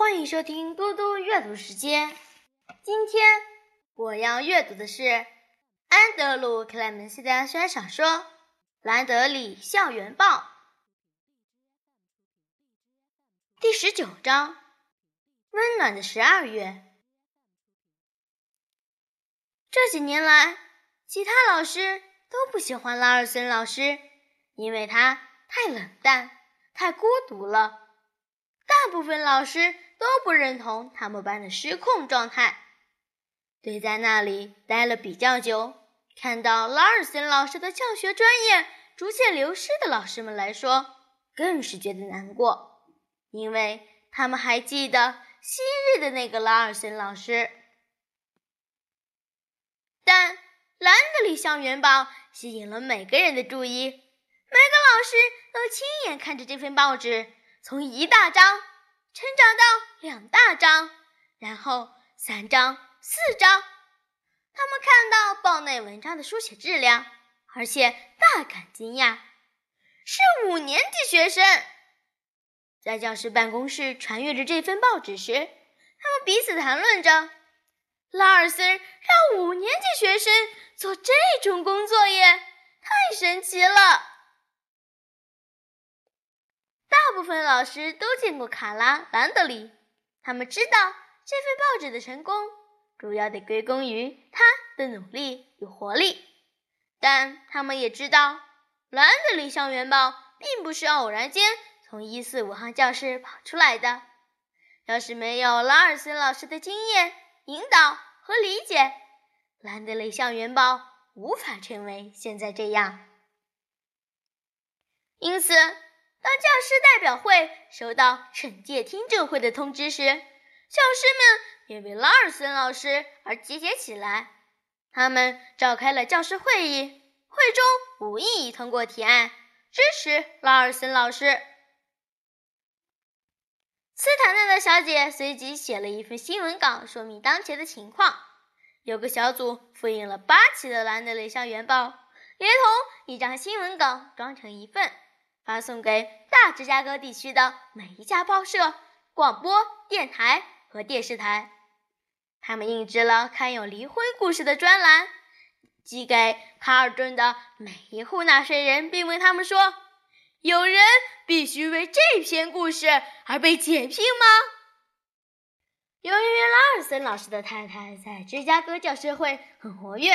欢迎收听多多阅读时间。今天我要阅读的是安德鲁·克莱门斯的小说《兰德里校园报》第十九章《温暖的十二月》。这几年来，其他老师都不喜欢拉尔森老师，因为他太冷淡、太孤独了。大部分老师都不认同他们班的失控状态。对在那里待了比较久，看到拉尔森老师的教学专业逐渐流失的老师们来说，更是觉得难过，因为他们还记得昔日的那个拉尔森老师。但《兰德里校园报》吸引了每个人的注意，每个老师都亲眼看着这份报纸从一大张。成长到两大张，然后三张、四张。他们看到报内文章的书写质量，而且大感惊讶。是五年级学生在教室办公室传阅着这份报纸时，他们彼此谈论着：“拉尔森让五年级学生做这种工作耶，太神奇了！”大部分老师都见过卡拉·兰德里，他们知道这份报纸的成功主要得归功于他的努力与活力，但他们也知道，《兰德里校园报》并不是偶然间从一四五号教室跑出来的。要是没有拉尔森老师的经验、引导和理解，《兰德里校园报》无法成为现在这样。因此。当教师代表会收到惩戒听证会的通知时，教师们也为拉尔森老师而集结起来。他们召开了教师会议，会中无异议通过提案，支持拉尔森老师。斯坦纳的小姐随即写了一份新闻稿，说明当前的情况。有个小组复印了八期的《兰德雷校园报》，连同一张新闻稿装成一份。发送给大芝加哥地区的每一家报社、广播电台和电视台。他们印制了刊有离婚故事的专栏，寄给卡尔顿的每一户纳税人，并问他们说：“有人必须为这篇故事而被解聘吗？”由于拉尔森老师的太太在芝加哥教师会很活跃，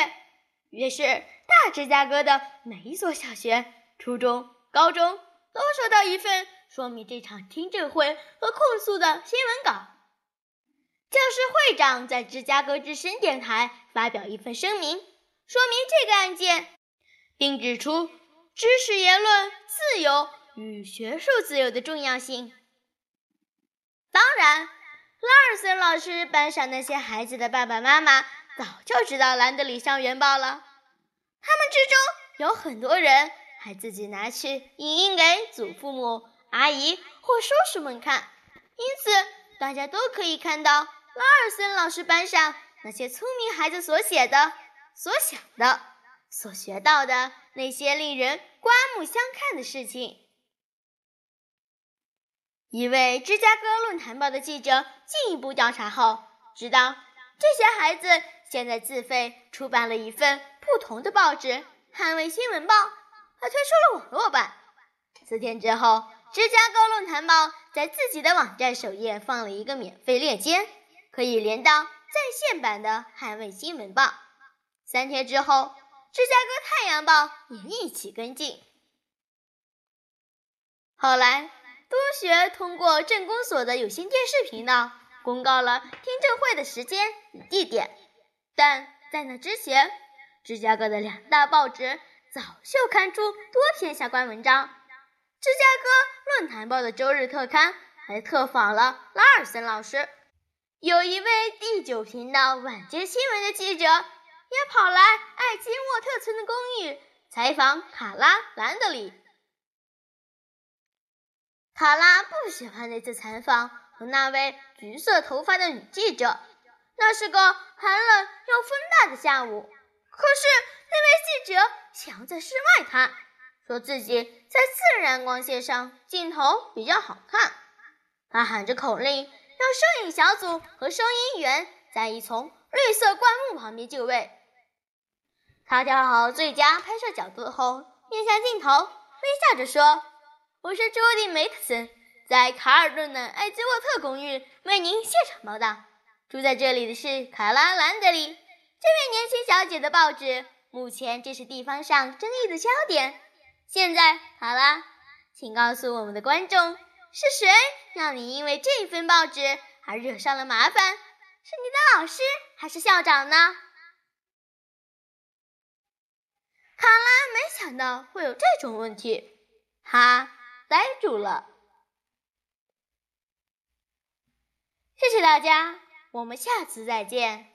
于是大芝加哥的每一所小学、初中。高中都收到一份说明这场听证会和控诉的新闻稿。教师会长在芝加哥之声电台发表一份声明，说明这个案件，并指出知识言论自由与学术自由的重要性。当然，拉尔森老师班上那些孩子的爸爸妈妈早就知道《兰德里校园报》了，他们之中有很多人。还自己拿去影印给祖父母、阿姨或叔叔们看，因此大家都可以看到拉尔森老师班上那些聪明孩子所写的、所想的、所学到的那些令人刮目相看的事情。一位芝加哥论坛报的记者进一步调查后，知道这些孩子现在自费出版了一份不同的报纸《捍卫新闻报》。他推出了网络版。四天之后，芝加哥论坛报在自己的网站首页放了一个免费链接，可以连到在线版的《捍卫新闻报》。三天之后，芝加哥太阳报也一起跟进。后来，多学通过政工所的有线电视频道公告了听证会的时间与地点，但在那之前，芝加哥的两大报纸。早就刊出多篇相关文章。芝加哥论坛报的周日特刊还特访了拉尔森老师。有一位第九频道晚间新闻的记者也跑来艾金沃特村的公寓采访卡拉·兰德里。卡拉不喜欢那次采访和那位橘色头发的女记者。那是个寒冷又风大的下午。可是那位记者想在室外他，说自己在自然光线上镜头比较好看。他喊着口令，让摄影小组和收银员在一丛绿色灌木旁边就位。他调好最佳拍摄角度后，面向镜头，微笑着说：“我是朱迪·梅特森，在卡尔顿的艾兹沃特公寓为您现场报道。住在这里的是卡拉·兰德里，这位年轻小姐的报纸目前这是地方上争议的焦点。现在，好了，请告诉我们的观众，是谁让你因为这份报纸而惹上了麻烦？是你的老师还是校长呢？”卡拉没想到会有这种问题，他呆住了。谢谢大家，我们下次再见。